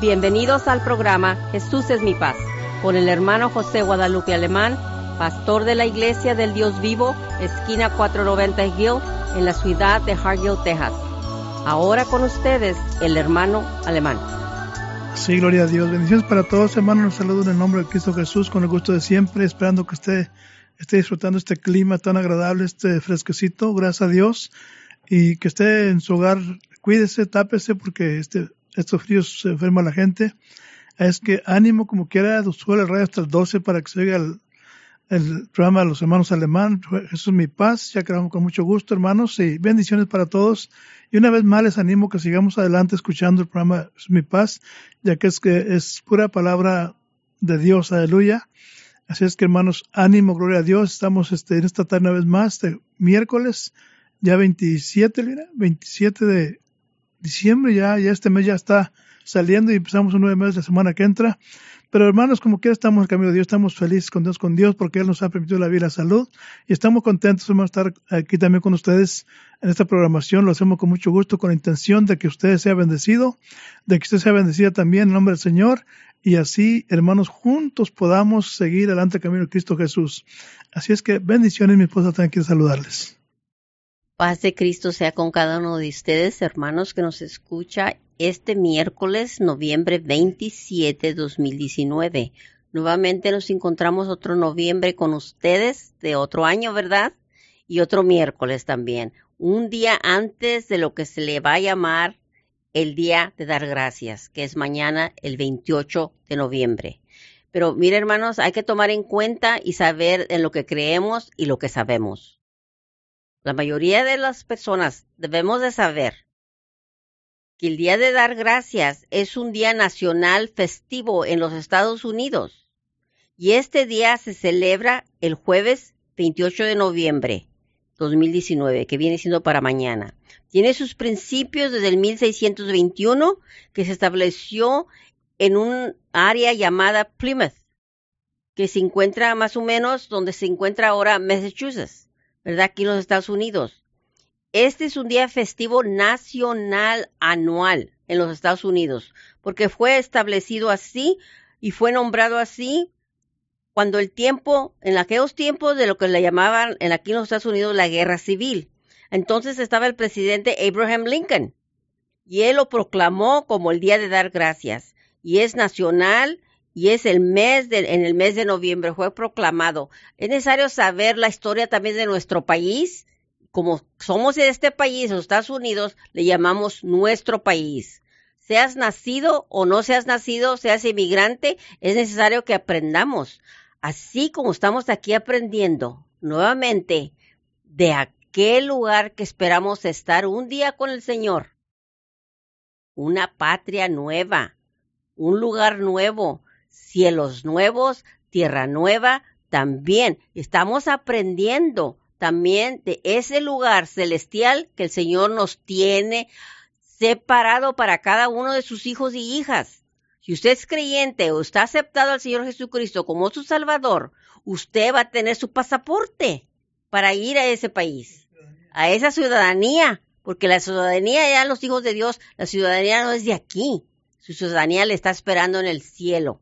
Bienvenidos al programa Jesús es mi paz, con el hermano José Guadalupe Alemán, pastor de la Iglesia del Dios Vivo, esquina 490 Hill, en la ciudad de Hargill, Texas. Ahora con ustedes, el hermano Alemán. Sí, gloria a Dios. Bendiciones para todos, hermanos. Nos saludo en el nombre de Cristo Jesús, con el gusto de siempre, esperando que usted esté disfrutando este clima tan agradable, este fresquecito, gracias a Dios, y que esté en su hogar, cuídese, tápese, porque este estos fríos se enferma la gente. Es que ánimo como quiera, sube el radio hasta el 12 para que se oiga el, programa de los hermanos alemán. Jesús mi paz, ya quedamos con mucho gusto, hermanos, y bendiciones para todos. Y una vez más les animo que sigamos adelante escuchando el programa Jesús mi paz, ya que es que es pura palabra de Dios, aleluya. Así es que hermanos, ánimo, gloria a Dios. Estamos este, en esta tarde una vez más, miércoles, ya 27, mira, 27 de diciembre, ya, ya este mes ya está saliendo y empezamos un nuevo mes la semana que entra. Pero hermanos, como quiera estamos en camino de Dios, estamos felices, con Dios, con Dios, porque Él nos ha permitido la vida y la salud. Y estamos contentos de estar aquí también con ustedes en esta programación. Lo hacemos con mucho gusto, con la intención de que usted sea bendecido, de que usted sea bendecida también en nombre del Señor. Y así, hermanos, juntos podamos seguir adelante el camino de Cristo Jesús. Así es que bendiciones, mi esposa también quiere saludarles. Paz de Cristo sea con cada uno de ustedes, hermanos, que nos escucha este miércoles, noviembre 27, 2019. Nuevamente nos encontramos otro noviembre con ustedes de otro año, ¿verdad? Y otro miércoles también. Un día antes de lo que se le va a llamar el Día de Dar Gracias, que es mañana el 28 de noviembre. Pero mire, hermanos, hay que tomar en cuenta y saber en lo que creemos y lo que sabemos. La mayoría de las personas debemos de saber que el Día de Dar Gracias es un día nacional festivo en los Estados Unidos y este día se celebra el jueves 28 de noviembre 2019, que viene siendo para mañana. Tiene sus principios desde el 1621 que se estableció en un área llamada Plymouth, que se encuentra más o menos donde se encuentra ahora Massachusetts. ¿Verdad? Aquí en los Estados Unidos. Este es un día festivo nacional anual en los Estados Unidos, porque fue establecido así y fue nombrado así cuando el tiempo, en aquellos tiempos de lo que le llamaban en aquí en los Estados Unidos la guerra civil. Entonces estaba el presidente Abraham Lincoln y él lo proclamó como el Día de Dar Gracias y es nacional y es el mes de, en el mes de noviembre fue proclamado. Es necesario saber la historia también de nuestro país. Como somos de este país, los Estados Unidos, le llamamos nuestro país. Seas nacido o no seas nacido, seas inmigrante, es necesario que aprendamos. Así como estamos aquí aprendiendo nuevamente de aquel lugar que esperamos estar un día con el Señor. Una patria nueva, un lugar nuevo, cielos nuevos, tierra nueva, también estamos aprendiendo también de ese lugar celestial que el Señor nos tiene separado para cada uno de sus hijos y hijas. Si usted es creyente o está aceptado al Señor Jesucristo como su Salvador, usted va a tener su pasaporte para ir a ese país, a esa ciudadanía, porque la ciudadanía ya los hijos de Dios, la ciudadanía no es de aquí, su ciudadanía le está esperando en el cielo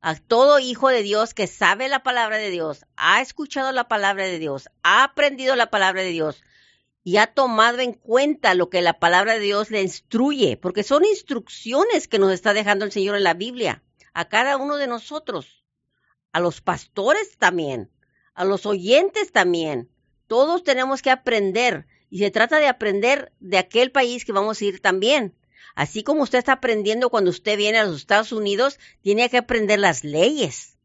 a todo hijo de Dios que sabe la palabra de Dios, ha escuchado la palabra de Dios, ha aprendido la palabra de Dios y ha tomado en cuenta lo que la palabra de Dios le instruye, porque son instrucciones que nos está dejando el Señor en la Biblia, a cada uno de nosotros, a los pastores también, a los oyentes también. Todos tenemos que aprender y se trata de aprender de aquel país que vamos a ir también. Así como usted está aprendiendo cuando usted viene a los Estados Unidos, tiene que aprender las leyes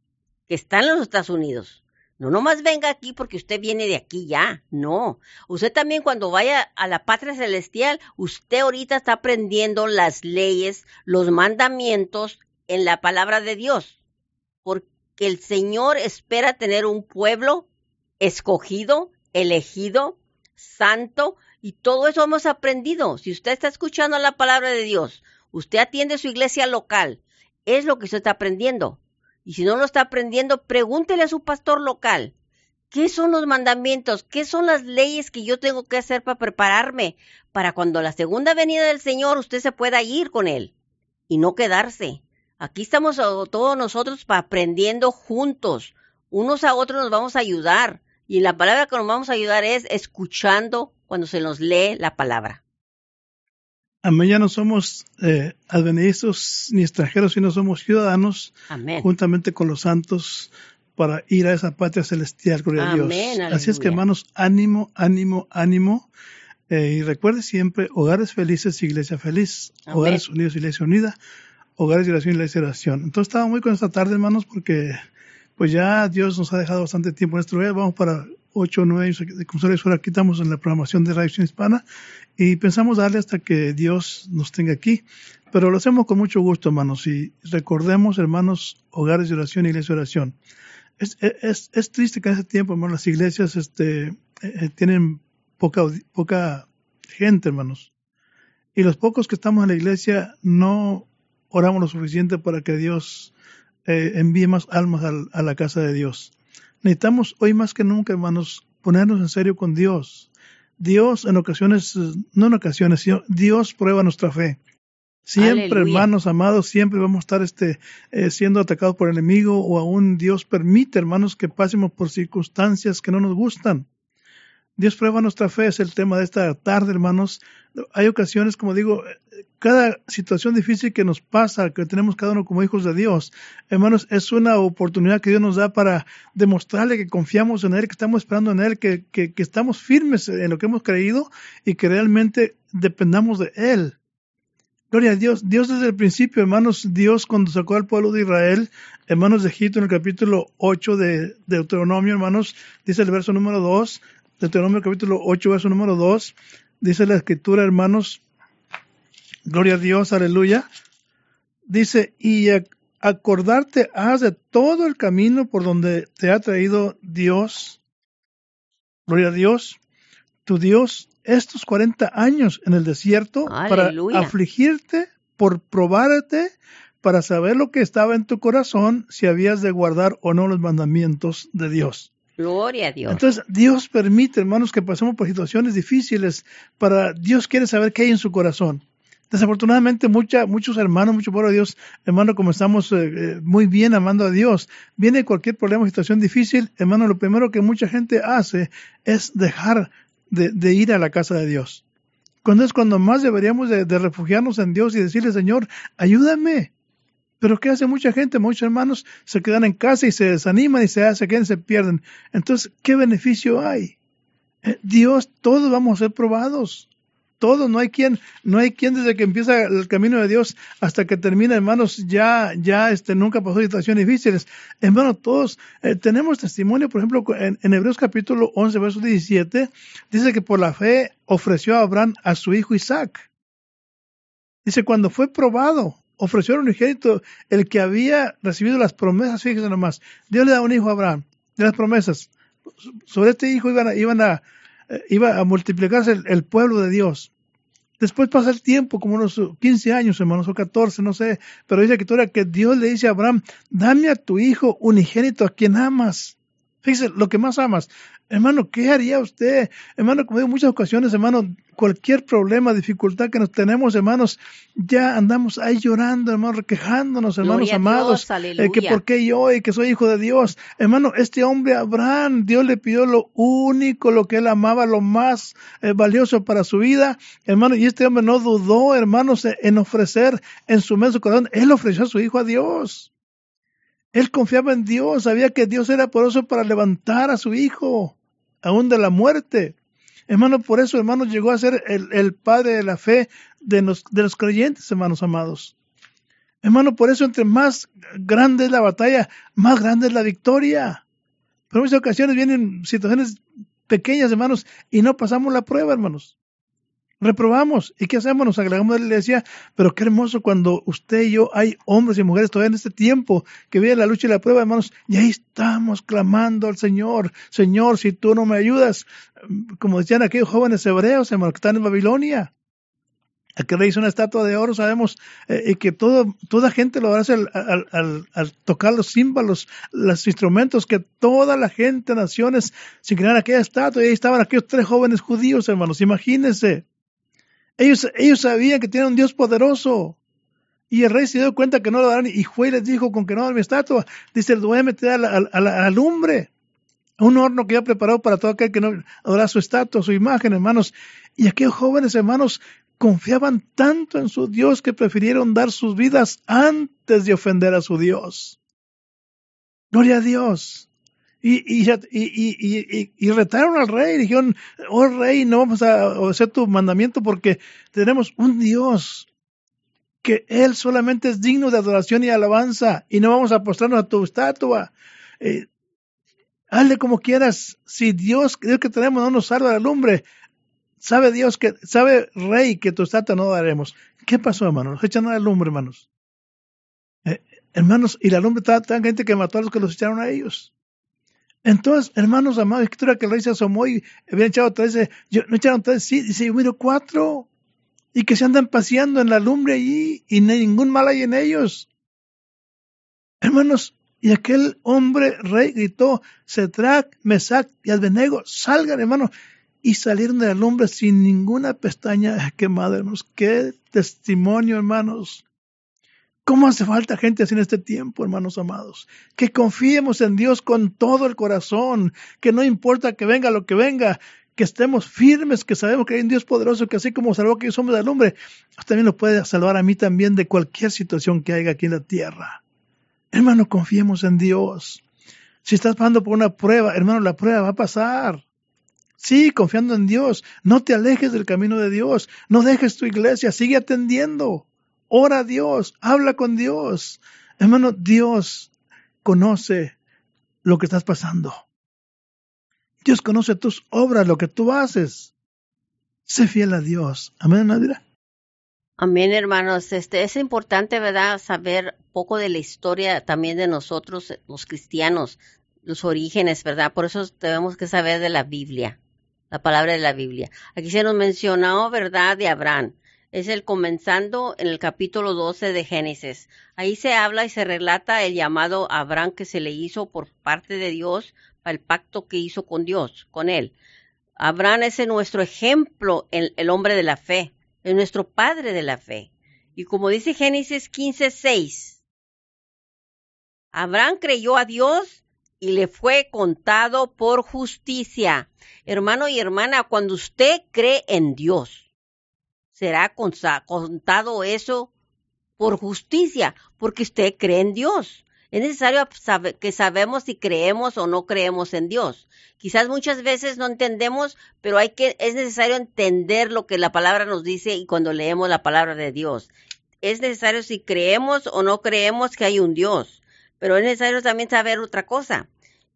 que están en los Estados Unidos. No nomás venga aquí porque usted viene de aquí ya, no. Usted también cuando vaya a la patria celestial, usted ahorita está aprendiendo las leyes, los mandamientos en la palabra de Dios. Porque el Señor espera tener un pueblo escogido, elegido, santo, y todo eso hemos aprendido. Si usted está escuchando la palabra de Dios, usted atiende su iglesia local, es lo que usted está aprendiendo. Y si no lo está aprendiendo, pregúntele a su pastor local. ¿Qué son los mandamientos? ¿Qué son las leyes que yo tengo que hacer para prepararme para cuando la segunda venida del Señor usted se pueda ir con él? y no quedarse. Aquí estamos todos nosotros aprendiendo juntos. Unos a otros nos vamos a ayudar. Y la palabra que nos vamos a ayudar es escuchando cuando se nos lee la palabra. Amén, ya no somos eh, advenedizos ni extranjeros, sino somos ciudadanos Amén. juntamente con los santos para ir a esa patria celestial, gloria a Dios. Así es que hermanos, ánimo, ánimo, ánimo. Eh, y recuerde siempre, hogares felices, iglesia feliz, hogares unidos, iglesia unida, hogares de oración, iglesia de oración. Entonces estaba muy con esta tarde, hermanos, porque pues ya Dios nos ha dejado bastante tiempo en nuestro vida. Vamos para ocho o nueve años de consultoría aquí estamos en la programación de Radio Hispana y pensamos darle hasta que Dios nos tenga aquí. Pero lo hacemos con mucho gusto, hermanos, y recordemos, hermanos, hogares de oración, iglesia de oración. Es, es, es triste que en ese tiempo, hermanos, las iglesias este, eh, tienen poca, poca gente, hermanos. Y los pocos que estamos en la iglesia no oramos lo suficiente para que Dios eh, envíe más almas a, la casa de Dios. Necesitamos hoy más que nunca, hermanos, ponernos en serio con Dios. Dios en ocasiones, no en ocasiones, sino Dios prueba nuestra fe. Siempre, hermanos amados, siempre vamos a estar este, eh, siendo atacados por el enemigo o aún Dios permite, hermanos, que pasemos por circunstancias que no nos gustan. Dios prueba nuestra fe, es el tema de esta tarde, hermanos. Hay ocasiones, como digo, cada situación difícil que nos pasa, que tenemos cada uno como hijos de Dios, hermanos, es una oportunidad que Dios nos da para demostrarle que confiamos en Él, que estamos esperando en Él, que, que, estamos firmes en lo que hemos creído y que realmente dependamos de Él. Gloria a Dios. Dios desde el principio, hermanos, Dios cuando sacó al pueblo de Israel, hermanos de Egipto, en el capítulo 8 de Deuteronomio, hermanos, dice el verso número 2, Deuteronomio capítulo 8, verso número 2, dice la escritura, hermanos, gloria a Dios, aleluya, dice, y acordarte has de todo el camino por donde te ha traído Dios, gloria a Dios, tu Dios, estos 40 años en el desierto para afligirte, por probarte, para saber lo que estaba en tu corazón, si habías de guardar o no los mandamientos de Dios. Gloria a Dios. Entonces, Dios permite, hermanos, que pasemos por situaciones difíciles para Dios quiere saber qué hay en su corazón. Desafortunadamente, mucha, muchos hermanos, mucho pueblo de Dios, hermano, como estamos eh, eh, muy bien amando a Dios, viene cualquier problema situación difícil, hermano, lo primero que mucha gente hace es dejar de, ir a la casa de Dios. Cuando es cuando más deberíamos de refugiarnos en Dios y decirle, Señor, ayúdame, pero ¿qué hace mucha gente? Muchos hermanos se quedan en casa y se desaniman y se hacen, que se pierden. Entonces, ¿qué beneficio hay? Eh, Dios, todos vamos a ser probados. Todos, no hay quien, no hay quien desde que empieza el camino de Dios hasta que termina, hermanos, ya, ya, este, nunca pasó situaciones difíciles. Hermanos, todos eh, tenemos testimonio, por ejemplo, en, en, Hebreos capítulo 11, verso 17, dice que por la fe ofreció a Abraham a su hijo Isaac. Dice, cuando fue probado, ofreció un unigénito el que había recibido las promesas, fíjense nomás, Dios le da un hijo a Abraham, de las promesas. Sobre este hijo iban a, iban a, eh, iba a multiplicarse el, pueblo de Dios. Después pasa el tiempo, como unos 15 años, hermanos, o 14, no sé, pero dice que que Dios le dice a Abraham, dame a tu hijo unigénito a quien amas. Fíjese, lo que más amas. Hermano, ¿qué haría usted? Hermano, como digo, muchas ocasiones, hermano, cualquier problema, dificultad que nos tenemos, hermanos, ya andamos ahí llorando, hermanos, quejándonos, hermanos amados, eh, que por qué yo y que soy hijo de Dios. Hermano, este hombre Abraham, Dios le pidió lo único, lo que él amaba, lo más eh, valioso para su vida, hermano, y este hombre no dudó, hermanos, en ofrecer en su mente corazón, él ofreció a su hijo a Dios. Él confiaba en Dios, sabía que Dios era poderoso para levantar a su hijo, aún de la muerte. Hermano, por eso, hermanos, llegó a ser el, padre de la fe de los, de los creyentes, hermanos amados. Hermano, por eso, entre más grande es la batalla, más grande es la victoria. Pero en muchas ocasiones vienen situaciones pequeñas, hermanos, y no pasamos la prueba, hermanos reprobamos. ¿Y qué hacemos? Nos agregamos a la iglesia. Pero qué hermoso cuando usted y yo, hay hombres y mujeres todavía en este tiempo que viven la lucha y la prueba, hermanos, y ahí estamos clamando al Señor. Señor, si tú no me ayudas, como decían aquellos jóvenes hebreos, hermanos, que están en Babilonia. Aquel rey hizo una estatua de oro, sabemos, eh, y que todo, toda gente lo hace al, al, tocar los símbolos, los instrumentos, que toda la gente, naciones, sin crear aquella estatua, y ahí estaban aquellos tres jóvenes judíos, hermanos, imagínense. Ellos, ellos sabían que tenían un Dios poderoso. Y el rey se dio cuenta que no lo darán y fue y les dijo con que no dan mi estatua. Dice, lo voy a meter a la, a la, lumbre, a un horno que ya preparado para todo aquel que no adora su estatua, su imagen, hermanos. Y aquellos jóvenes hermanos confiaban tanto en su Dios que prefirieron dar sus vidas antes de ofender a su Dios. Gloria a Dios. Y, y, y, y, retaron al rey, dijeron, oh rey, no vamos a hacer tu mandamiento porque tenemos un Dios que Él solamente es digno de adoración y alabanza y no vamos a postrarnos a tu estatua. Eh, hazle como quieras. Si Dios, Dios que tenemos no nos salva la lumbre, sabe Dios que, sabe Rey que tu estatua no daremos. ¿Qué pasó, hermanos? Echan a la lumbre, hermanos. Eh, hermanos, y la lumbre estaba tan gente que mató a los que los echaron a ellos. Entonces, hermanos amados, escritura que el rey se asomó y habían echado tres, yo, no echaron tres, sí, dice, yo miro cuatro, y que se andan paseando en la lumbre allí, y ningún mal hay en ellos. Hermanos, y aquel hombre rey gritó, Cetrac, Mesac y Abednego, salgan, hermanos, y salieron de la lumbre sin ninguna pestaña quemada, hermanos. Qué testimonio, hermanos. ¿Cómo hace falta gente así en este tiempo, hermanos amados? Que confiemos en Dios con todo el corazón, que no importa que venga lo que venga, que estemos firmes, que sabemos que hay un Dios poderoso que así como salvó a aquellos hombres del hombre, también lo puede salvar a mí también de cualquier situación que haya aquí en la tierra. Hermano, confiemos en Dios. Si estás pasando por una prueba, hermano, la prueba va a pasar. Sí, confiando en Dios. No te alejes del camino de Dios. No dejes tu iglesia. Sigue atendiendo. Ora a Dios, habla con Dios. Hermano, Dios conoce lo que estás pasando. Dios conoce tus obras, lo que tú haces. Sé fiel a Dios. Amén, Nadira. Amén, hermanos. Este es importante, ¿verdad? Saber poco de la historia también de nosotros, los cristianos, los orígenes, ¿verdad? Por eso debemos que saber de la Biblia, la palabra de la Biblia. Aquí se nos mencionó, ¿verdad? De Abraham es el comenzando en el capítulo 12 de Génesis. Ahí se habla y se relata el llamado a Abraham que se le hizo por parte de Dios para el pacto que hizo con Dios, con él. Abraham es nuestro ejemplo, el, el hombre de la fe, es nuestro padre de la fe. Y como dice Génesis 15, 6, Abraham creyó a Dios y le fue contado por justicia. Hermano y hermana, cuando usted cree en Dios, será contado eso por justicia, porque usted cree en Dios. Es necesario que sabemos si creemos o no creemos en Dios. Quizás muchas veces no entendemos, pero hay que, es necesario entender lo que la palabra nos dice y cuando leemos la palabra de Dios. Es necesario si creemos o no creemos que hay un Dios. Pero es necesario también saber otra cosa,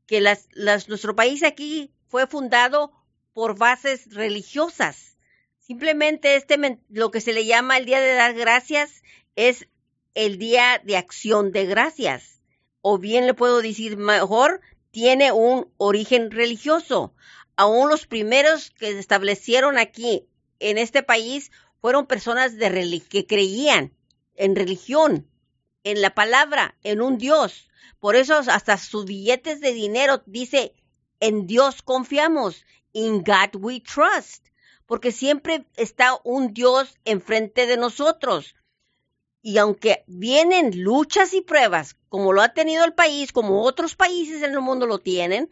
que las, nuestro país aquí fue fundado por bases religiosas Simplemente este, lo que se le llama el Día de dar gracias es el Día de Acción de Gracias. O bien le puedo decir mejor, tiene un origen religioso. Aún los primeros que se establecieron aquí en este país fueron personas de que creían en religión, en la palabra, en un Dios. Por eso hasta sus billetes de dinero dice, en Dios confiamos, in God we trust porque siempre está un Dios enfrente de nosotros. Y aunque vienen luchas y pruebas, como lo ha tenido el país, como otros países en el mundo lo tienen,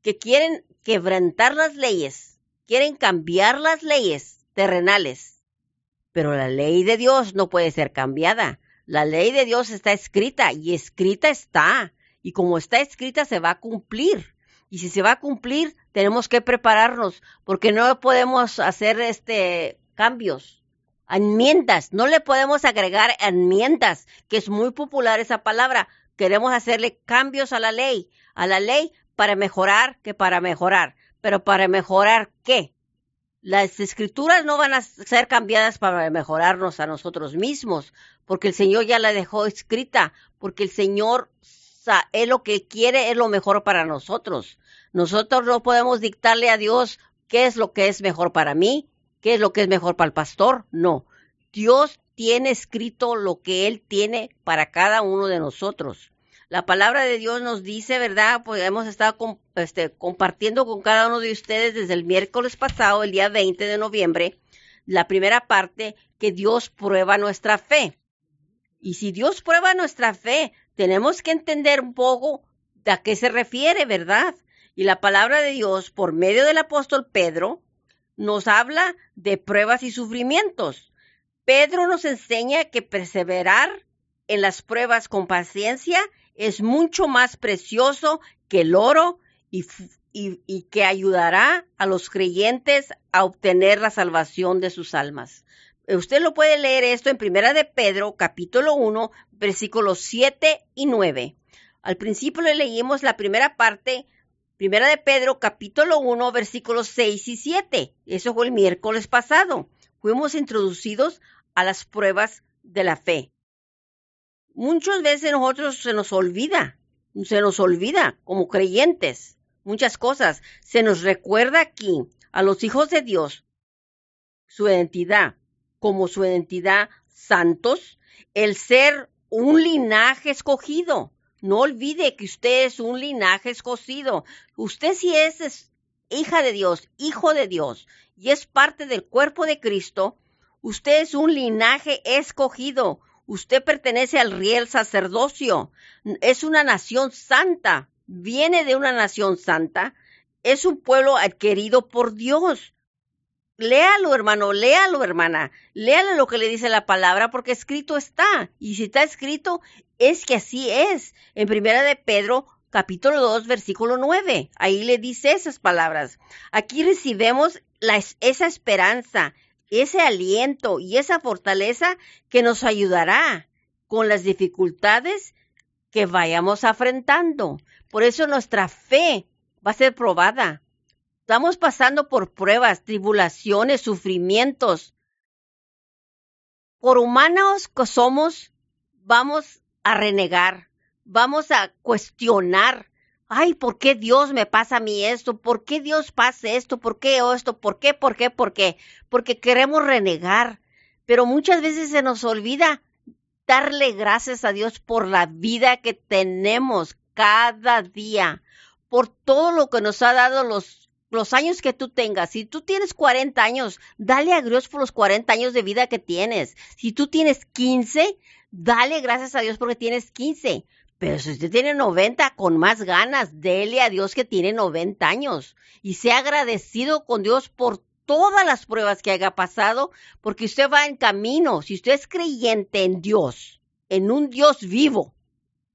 que quieren quebrantar las leyes, quieren cambiar las leyes terrenales. Pero la ley de Dios no puede ser cambiada. La ley de Dios está escrita y escrita está. Y como está escrita se va a cumplir. Y si se va a cumplir, tenemos que prepararnos, porque no podemos hacer este cambios, enmiendas, no le podemos agregar enmiendas, que es muy popular esa palabra. Queremos hacerle cambios a la ley, a la ley para mejorar que para mejorar. Pero para mejorar qué? Las escrituras no van a ser cambiadas para mejorarnos a nosotros mismos, porque el Señor ya la dejó escrita, porque el Señor es lo que quiere, es lo mejor para nosotros. Nosotros no podemos dictarle a Dios qué es lo que es mejor para mí, qué es lo que es mejor para el pastor. No. Dios tiene escrito lo que Él tiene para cada uno de nosotros. La palabra de Dios nos dice, ¿verdad? Pues hemos estado este, compartiendo con cada uno de ustedes desde el miércoles pasado, el día 20 de noviembre, la primera parte, que Dios prueba nuestra fe. Y si Dios prueba nuestra fe, tenemos que entender un poco de a qué se refiere, ¿verdad? Y la palabra de Dios, por medio del apóstol Pedro, nos habla de pruebas y sufrimientos. Pedro nos enseña que perseverar en las pruebas con paciencia es mucho más precioso que el oro y, y, que ayudará a los creyentes a obtener la salvación de sus almas. Usted lo puede leer esto en Primera de Pedro, capítulo 1, versículos 7 y 9. Al principio le leímos la primera parte, Primera de Pedro, capítulo 1, versículos 6 y 7. Eso fue el miércoles pasado. Fuimos introducidos a las pruebas de la fe. Muchas veces nosotros se nos olvida, se nos olvida como creyentes, muchas cosas. Se nos recuerda aquí a los hijos de Dios su identidad como su identidad santos, el ser un linaje escogido. No olvide que usted es un linaje escogido. Usted si es, hija de Dios, hijo de Dios, y es parte del cuerpo de Cristo, usted es un linaje escogido. Usted pertenece al riel sacerdocio. Es una nación santa. Viene de una nación santa. Es un pueblo adquirido por Dios léalo, hermano, léalo, hermana, léalo lo que le dice la palabra, porque escrito está. Y si está escrito, es que así es. En primera de Pedro, capítulo 2, versículo 9. Ahí le dice esas palabras. Aquí recibemos la, esa esperanza, ese aliento y esa fortaleza que nos ayudará con las dificultades que vayamos afrontando. Por eso nuestra fe va a ser probada Estamos pasando por pruebas, tribulaciones, sufrimientos. Por humanos que somos, vamos a renegar, vamos a cuestionar. Ay, ¿por qué Dios me pasa a mí esto? ¿Por qué Dios pasa esto? ¿Por qué esto? ¿Por qué? ¿Por qué? ¿Por qué? Porque queremos renegar. Pero muchas veces se nos olvida darle gracias a Dios por la vida que tenemos cada día, por todo lo que nos ha dado los los años que tú tengas. Si tú tienes 40 años, dale a Dios por los 40 años de vida que tienes. Si tú tienes 15, dale gracias a Dios porque tienes 15. Pero si usted tiene 90, con más ganas, dele a Dios que tiene 90 años. Y sea agradecido con Dios por todas las pruebas que haya pasado, porque usted va en camino. Si usted es creyente en Dios, en un Dios vivo,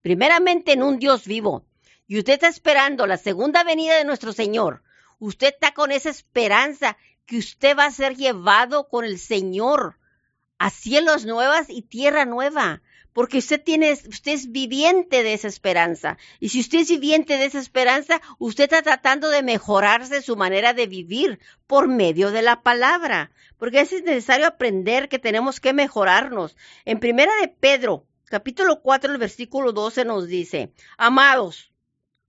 primeramente en un Dios vivo, y usted está esperando la segunda venida de nuestro Señor, Usted está con esa esperanza que usted va a ser llevado con el Señor a cielos nuevas y tierra nueva, porque usted tiene, usted es viviente de esa esperanza. Y si usted es viviente de esa esperanza, usted está tratando de mejorarse su manera de vivir por medio de la palabra, porque es necesario aprender que tenemos que mejorarnos. En primera de Pedro, capítulo 4, el versículo 12 nos dice, amados,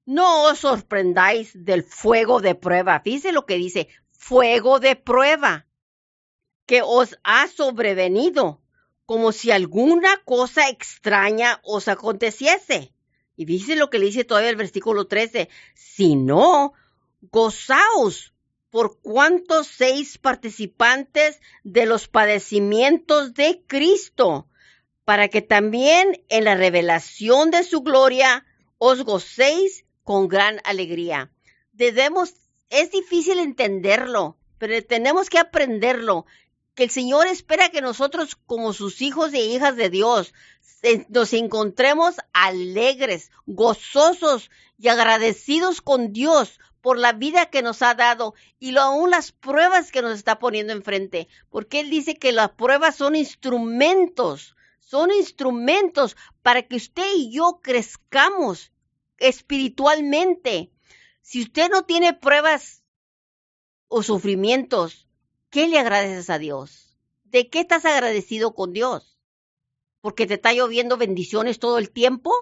no os sorprendáis del fuego de prueba. Fíjese lo que dice, fuego de prueba, que os ha sobrevenido, como si alguna cosa extraña os aconteciese. Y dice lo que le dice todavía el versículo 13, si no, gozaos por cuantos seis participantes de los padecimientos de Cristo, para que también en la revelación de su gloria os gocéis con gran alegría. Debemos, es difícil entenderlo, pero tenemos que aprenderlo, que el Señor espera que nosotros como sus hijos e hijas de Dios nos encontremos alegres, gozosos y agradecidos con Dios por la vida que nos ha dado y aún las pruebas que nos está poniendo enfrente, porque Él dice que las pruebas son instrumentos, son instrumentos para que usted y yo crezcamos espiritualmente. Si usted no tiene pruebas o sufrimientos, ¿qué le agradeces a Dios? ¿De qué estás agradecido con Dios? ¿Porque te está lloviendo bendiciones todo el tiempo?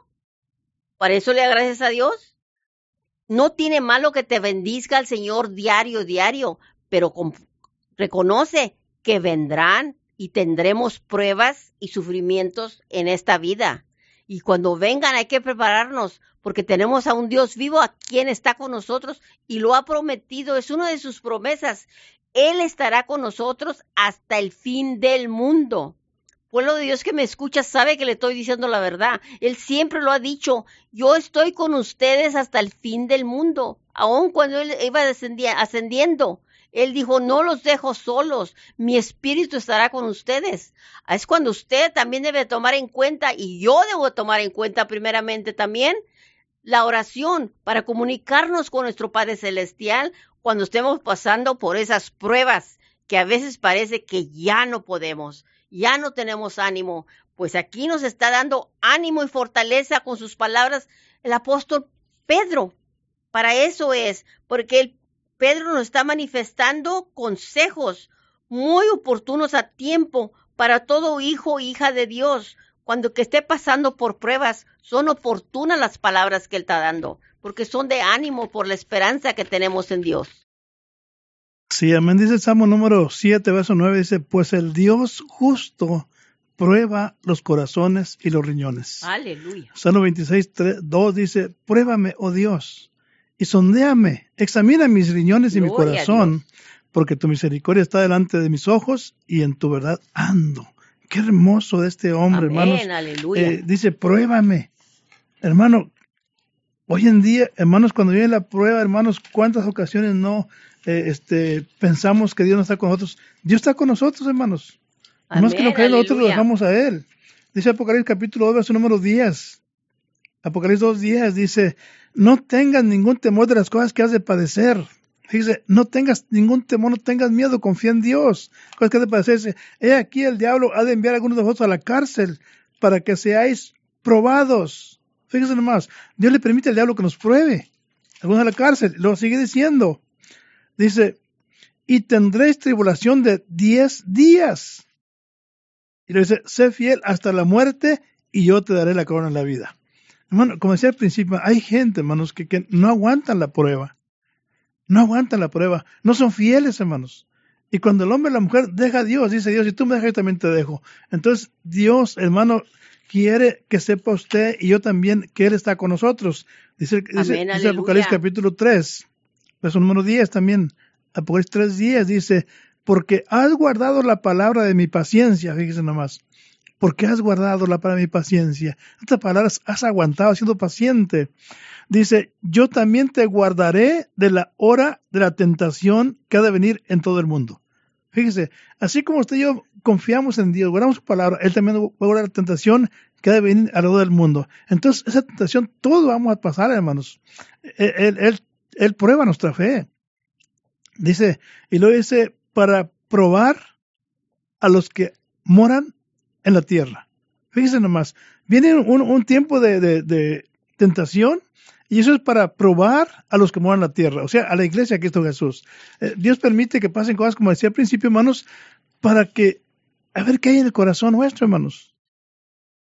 ¿Para eso le agradeces a Dios? No tiene malo que te bendiga el Señor diario, diario, pero reconoce que vendrán y tendremos pruebas y sufrimientos en esta vida. Y cuando vengan hay que prepararnos porque tenemos a un Dios vivo a quien está con nosotros y lo ha prometido, es una de sus promesas. Él estará con nosotros hasta el fin del mundo. pueblo de Dios que me escucha sabe que le estoy diciendo la verdad. Él siempre lo ha dicho. Yo estoy con ustedes hasta el fin del mundo. Aun cuando él iba ascendiendo. Él dijo, no los dejo solos, mi espíritu estará con ustedes. Es cuando usted también debe tomar en cuenta, y yo debo tomar en cuenta primeramente también, la oración para comunicarnos con nuestro Padre Celestial cuando estemos pasando por esas pruebas que a veces parece que ya no podemos, ya no tenemos ánimo. Pues aquí nos está dando ánimo y fortaleza con sus palabras el apóstol Pedro. Para eso es, porque el Pedro nos está manifestando consejos muy oportunos a tiempo para todo hijo o hija de Dios. Cuando que esté pasando por pruebas, son oportunas las palabras que Él está dando, porque son de ánimo por la esperanza que tenemos en Dios. Sí, amén. Dice el Salmo número 7, verso 9, dice, pues el Dios justo prueba los corazones y los riñones. Aleluya. Salmo 26, 2 dice, pruébame, oh Dios, y sondéame, examina mis riñones y mi corazón, porque tu misericordia está delante de mis ojos y en tu verdad ando. Qué hermoso de este hombre, hermanos. Eh, dice, pruébame. Hermano, hoy en día, hermanos, cuando viene la prueba, hermanos, ¿cuántas ocasiones no eh, este, pensamos que Dios no está con nosotros? Dios está con nosotros, hermanos. Más que lo que nosotros lo dejamos a Él. Dice Apocalipsis capítulo 2, verso número 10. Apocalipsis 2, 10 dice, no tengas ningún temor de las cosas que has de padecer. Dice, no tengas ningún temor, no tengas miedo, confía en Dios. Cosas que has de padecer. He aquí el diablo ha de enviar a algunos de vosotros a la cárcel para que seáis probados. Fíjense nomás, Dios le permite al diablo que nos pruebe. Algunos a la cárcel. Lo sigue diciendo. Dice, y tendréis tribulación de diez días. Y le dice, sé fiel hasta la muerte y yo te daré la corona en la vida. Hermano, como decía al principio, hay gente, hermanos, que, no aguantan la prueba. No aguantan la prueba. No son fieles, hermanos. Y cuando el hombre y la mujer deja a Dios, dice Dios, si tú me dejas, yo también te dejo. Entonces, Dios, hermano, quiere que sepa usted y yo también que Él está con nosotros. Dice, dice, dice Apocalipsis capítulo 3, verso número 10 también. Apocalipsis 3, 10 dice, porque has guardado la palabra de mi paciencia, fíjese nomás porque has guardado la para mi paciencia. Estas palabras, has aguantado siendo paciente. Dice, yo también te guardaré de la hora de la tentación que ha de venir en todo el mundo. Fíjese, así como usted y yo confiamos en Dios, guardamos su palabra, Él también va a guardar la tentación que ha de venir alrededor del mundo. Entonces, esa tentación, todo vamos a pasar, hermanos. Él, él, él prueba nuestra fe. Dice, y lo dice, para probar a los que moran en la tierra. Fíjense nomás, viene un, tiempo de, tentación y eso es para probar a los que moran en la tierra, o sea, a la iglesia que Cristo Jesús. Eh, Dios permite que pasen cosas, como decía al principio, hermanos, para que, a ver qué hay en el corazón nuestro, hermanos.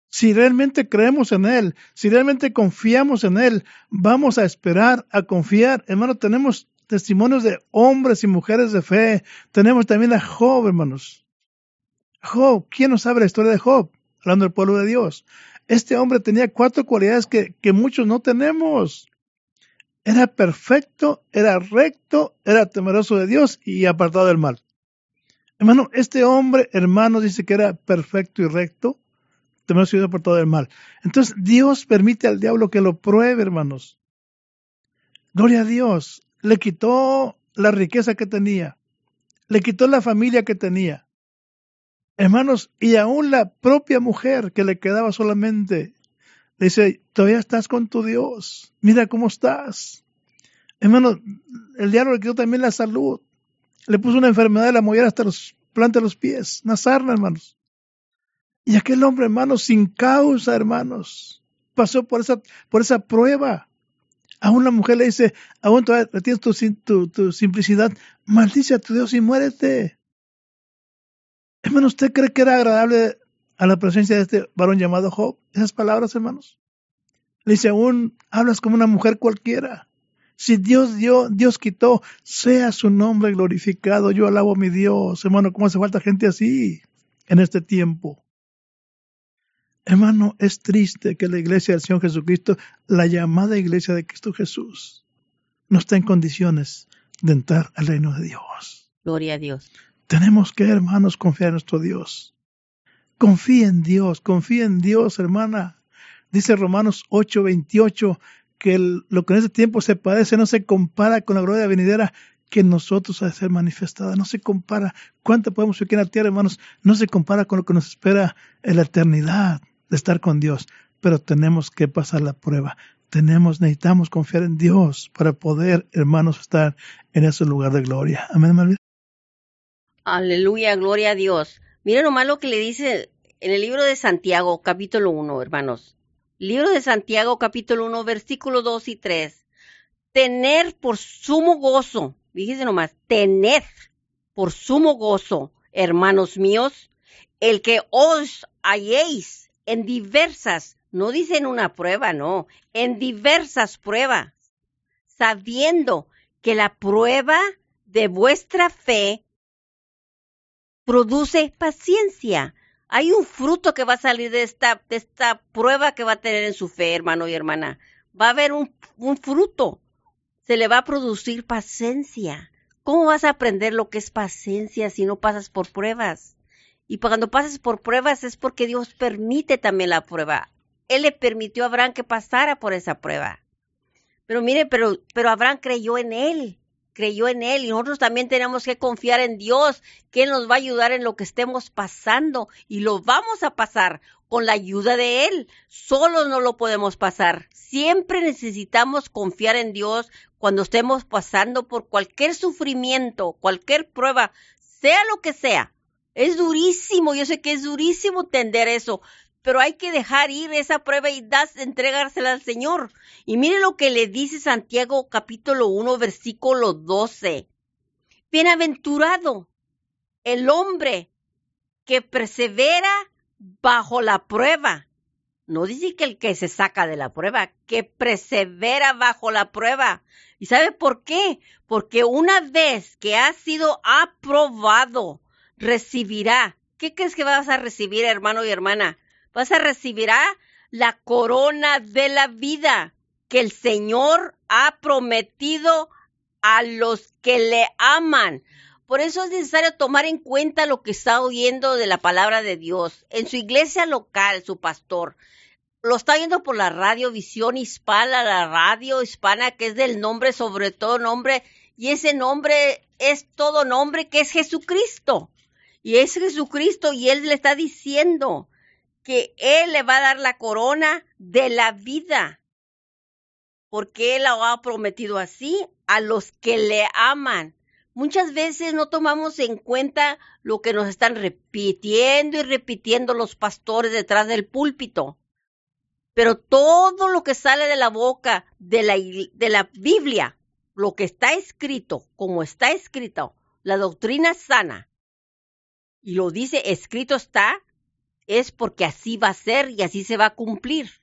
Si realmente creemos en Él, si realmente confiamos en Él, vamos a esperar, a confiar. Hermanos, tenemos testimonios de hombres y mujeres de fe. Tenemos también a Job, hermanos. Job, ¿quién no sabe la historia de Job? Hablando del pueblo de Dios. Este hombre tenía cuatro cualidades que, que muchos no tenemos. Era perfecto, era recto, era temeroso de Dios y apartado del mal. Hermano, este hombre, hermano, dice que era perfecto y recto, temeroso y apartado del mal. Entonces, Dios permite al diablo que lo pruebe, hermanos. Gloria a Dios. Le quitó la riqueza que tenía. Le quitó la familia que tenía. Hermanos, y aún la propia mujer que le quedaba solamente, le dice, todavía estás con tu Dios, mira cómo estás. Hermanos, el diablo le quitó también la salud, le puso una enfermedad de la mollera hasta los plantas de los pies, una sarna, hermanos. Y aquel hombre, hermanos, sin causa, hermanos, pasó por esa, por esa prueba. Aún la mujer le dice, aún todavía tienes tu, tu, tu simplicidad, maldice a tu Dios y muérete. Hermano, ¿usted cree que era agradable a la presencia de este varón llamado Job? Esas palabras, hermanos. Le dice, aún hablas como una mujer cualquiera. Si Dios dio, Dios quitó, sea su nombre glorificado. Yo alabo a mi Dios. Hermano, ¿cómo hace falta gente así en este tiempo? Hermano, es triste que la iglesia del Señor Jesucristo, la llamada iglesia de Cristo Jesús, no está en condiciones de entrar al reino de Dios. Gloria a Dios. Tenemos que, hermanos, confiar en nuestro Dios. Confía en Dios, confía en Dios, hermana. Dice Romanos 8:28 que lo que en ese tiempo se padece no se compara con la gloria venidera que nosotros ha de ser manifestada. No se compara. ¿Cuánto podemos vivir en la tierra, hermanos? No se compara con lo que nos espera en la eternidad de estar con Dios. Pero tenemos que pasar la prueba. Tenemos, necesitamos confiar en Dios para poder, hermanos, estar en ese lugar de gloria. Amén, Aleluya, gloria a Dios. Miren nomás lo que le dice en el libro de Santiago, capítulo 1, hermanos. Libro de Santiago, capítulo 1, versículo 2 y 3. Tener por sumo gozo, fíjese nomás, tener por sumo gozo, hermanos míos, el que os halléis en diversas, no dicen una prueba, no, en diversas pruebas, sabiendo que la prueba de vuestra fe produce paciencia. Hay un fruto que va a salir de esta, de esta prueba que va a tener en su fe, hermano y hermana. Va a haber un, un fruto. Se le va a producir paciencia. ¿Cómo vas a aprender lo que es paciencia si no pasas por pruebas? Y cuando pases por pruebas es porque Dios permite también la prueba. Él le permitió a Abraham que pasara por esa prueba. Pero mire, pero, pero Abraham creyó en él creyó en Él y nosotros también tenemos que confiar en Dios, que Él nos va a ayudar en lo que estemos pasando y lo vamos a pasar con la ayuda de Él. Solo no lo podemos pasar. Siempre necesitamos confiar en Dios cuando estemos pasando por cualquier sufrimiento, cualquier prueba, sea lo que sea. Es durísimo, yo sé que es durísimo entender eso, pero hay que dejar ir esa prueba y das, entregársela al Señor. Y mire lo que le dice Santiago capítulo 1 versículo 12. Bienaventurado el hombre que persevera bajo la prueba. No dice que el que se saca de la prueba, que persevera bajo la prueba. ¿Y sabe por qué? Porque una vez que ha sido aprobado, recibirá. ¿Qué crees que vas a recibir, hermano y hermana? Vas a recibir la corona de la vida que el Señor ha prometido a los que le aman. Por eso es necesario tomar en cuenta lo que está oyendo de la palabra de Dios. En su iglesia local, su pastor, lo está oyendo por la radio Visión Hispana, la radio hispana que es del nombre, sobre todo nombre, y ese nombre es todo nombre que es Jesucristo. Y es Jesucristo y Él le está diciendo, que Él le va a dar la corona de la vida, porque Él lo ha prometido así a los que le aman. Muchas veces no tomamos en cuenta lo que nos están repitiendo y repitiendo los pastores detrás del púlpito. Pero todo lo que sale de la boca de la, de la Biblia, lo que está escrito, como está escrito, la doctrina sana, y lo dice, escrito está, es porque así va a ser y así se va a cumplir.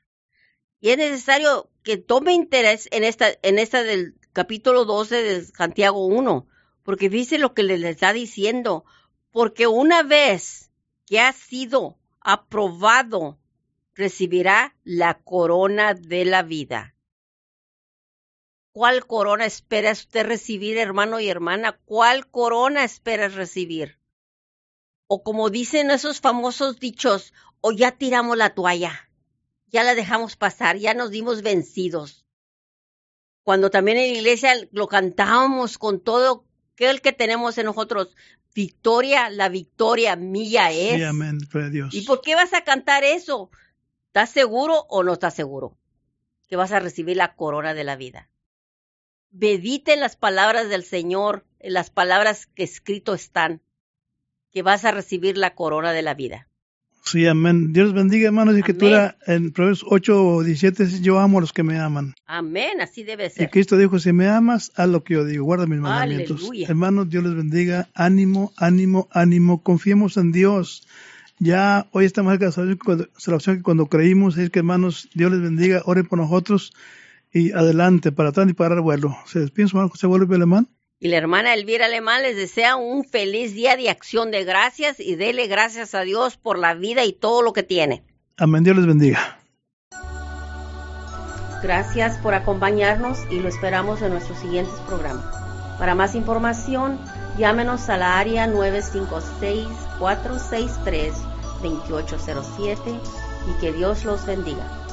Y es necesario que tome interés en esta, en esta del capítulo 12 de Santiago 1, porque dice lo que le, está diciendo, porque una vez que ha sido aprobado, recibirá la corona de la vida. ¿Cuál corona espera usted recibir, hermano y hermana? ¿Cuál corona espera recibir? O como dicen esos famosos dichos, o ya tiramos la toalla, ya la dejamos pasar, ya nos dimos vencidos. Cuando también en la iglesia lo cantábamos con todo el que tenemos en nosotros, victoria, la victoria mía es. Sí, amén, Dios. ¿Y por qué vas a cantar eso? ¿Estás seguro o no estás seguro que vas a recibir la corona de la vida? Medite en las palabras del Señor, en las palabras que escrito están que vas a recibir la corona de la vida. Sí, amén. Dios bendiga, hermanos. Y escritura en Proverbios 8 o 17 dice, yo amo a los que me aman. Amén, así debe ser. Y Cristo dijo, si me amas, haz lo que yo digo, guarda mis mandamientos. Hermanos, Dios les bendiga. Ánimo, ánimo, ánimo. Confiemos en Dios. Ya hoy estamos acá, opción que cuando creímos, es que hermanos, Dios les bendiga, oren por nosotros y adelante, para atrás y para el vuelo. ¿Se despide su hermano José Vuelve Alemán? Y la hermana Elvira Alemán les desea un feliz día de acción de gracias y dele gracias a Dios por la vida y todo lo que tiene. Amén, Dios les bendiga. Gracias por acompañarnos y lo esperamos en nuestros siguientes programas. Para más información, llámenos a la área 956-463. 2807 y que Dios los bendiga.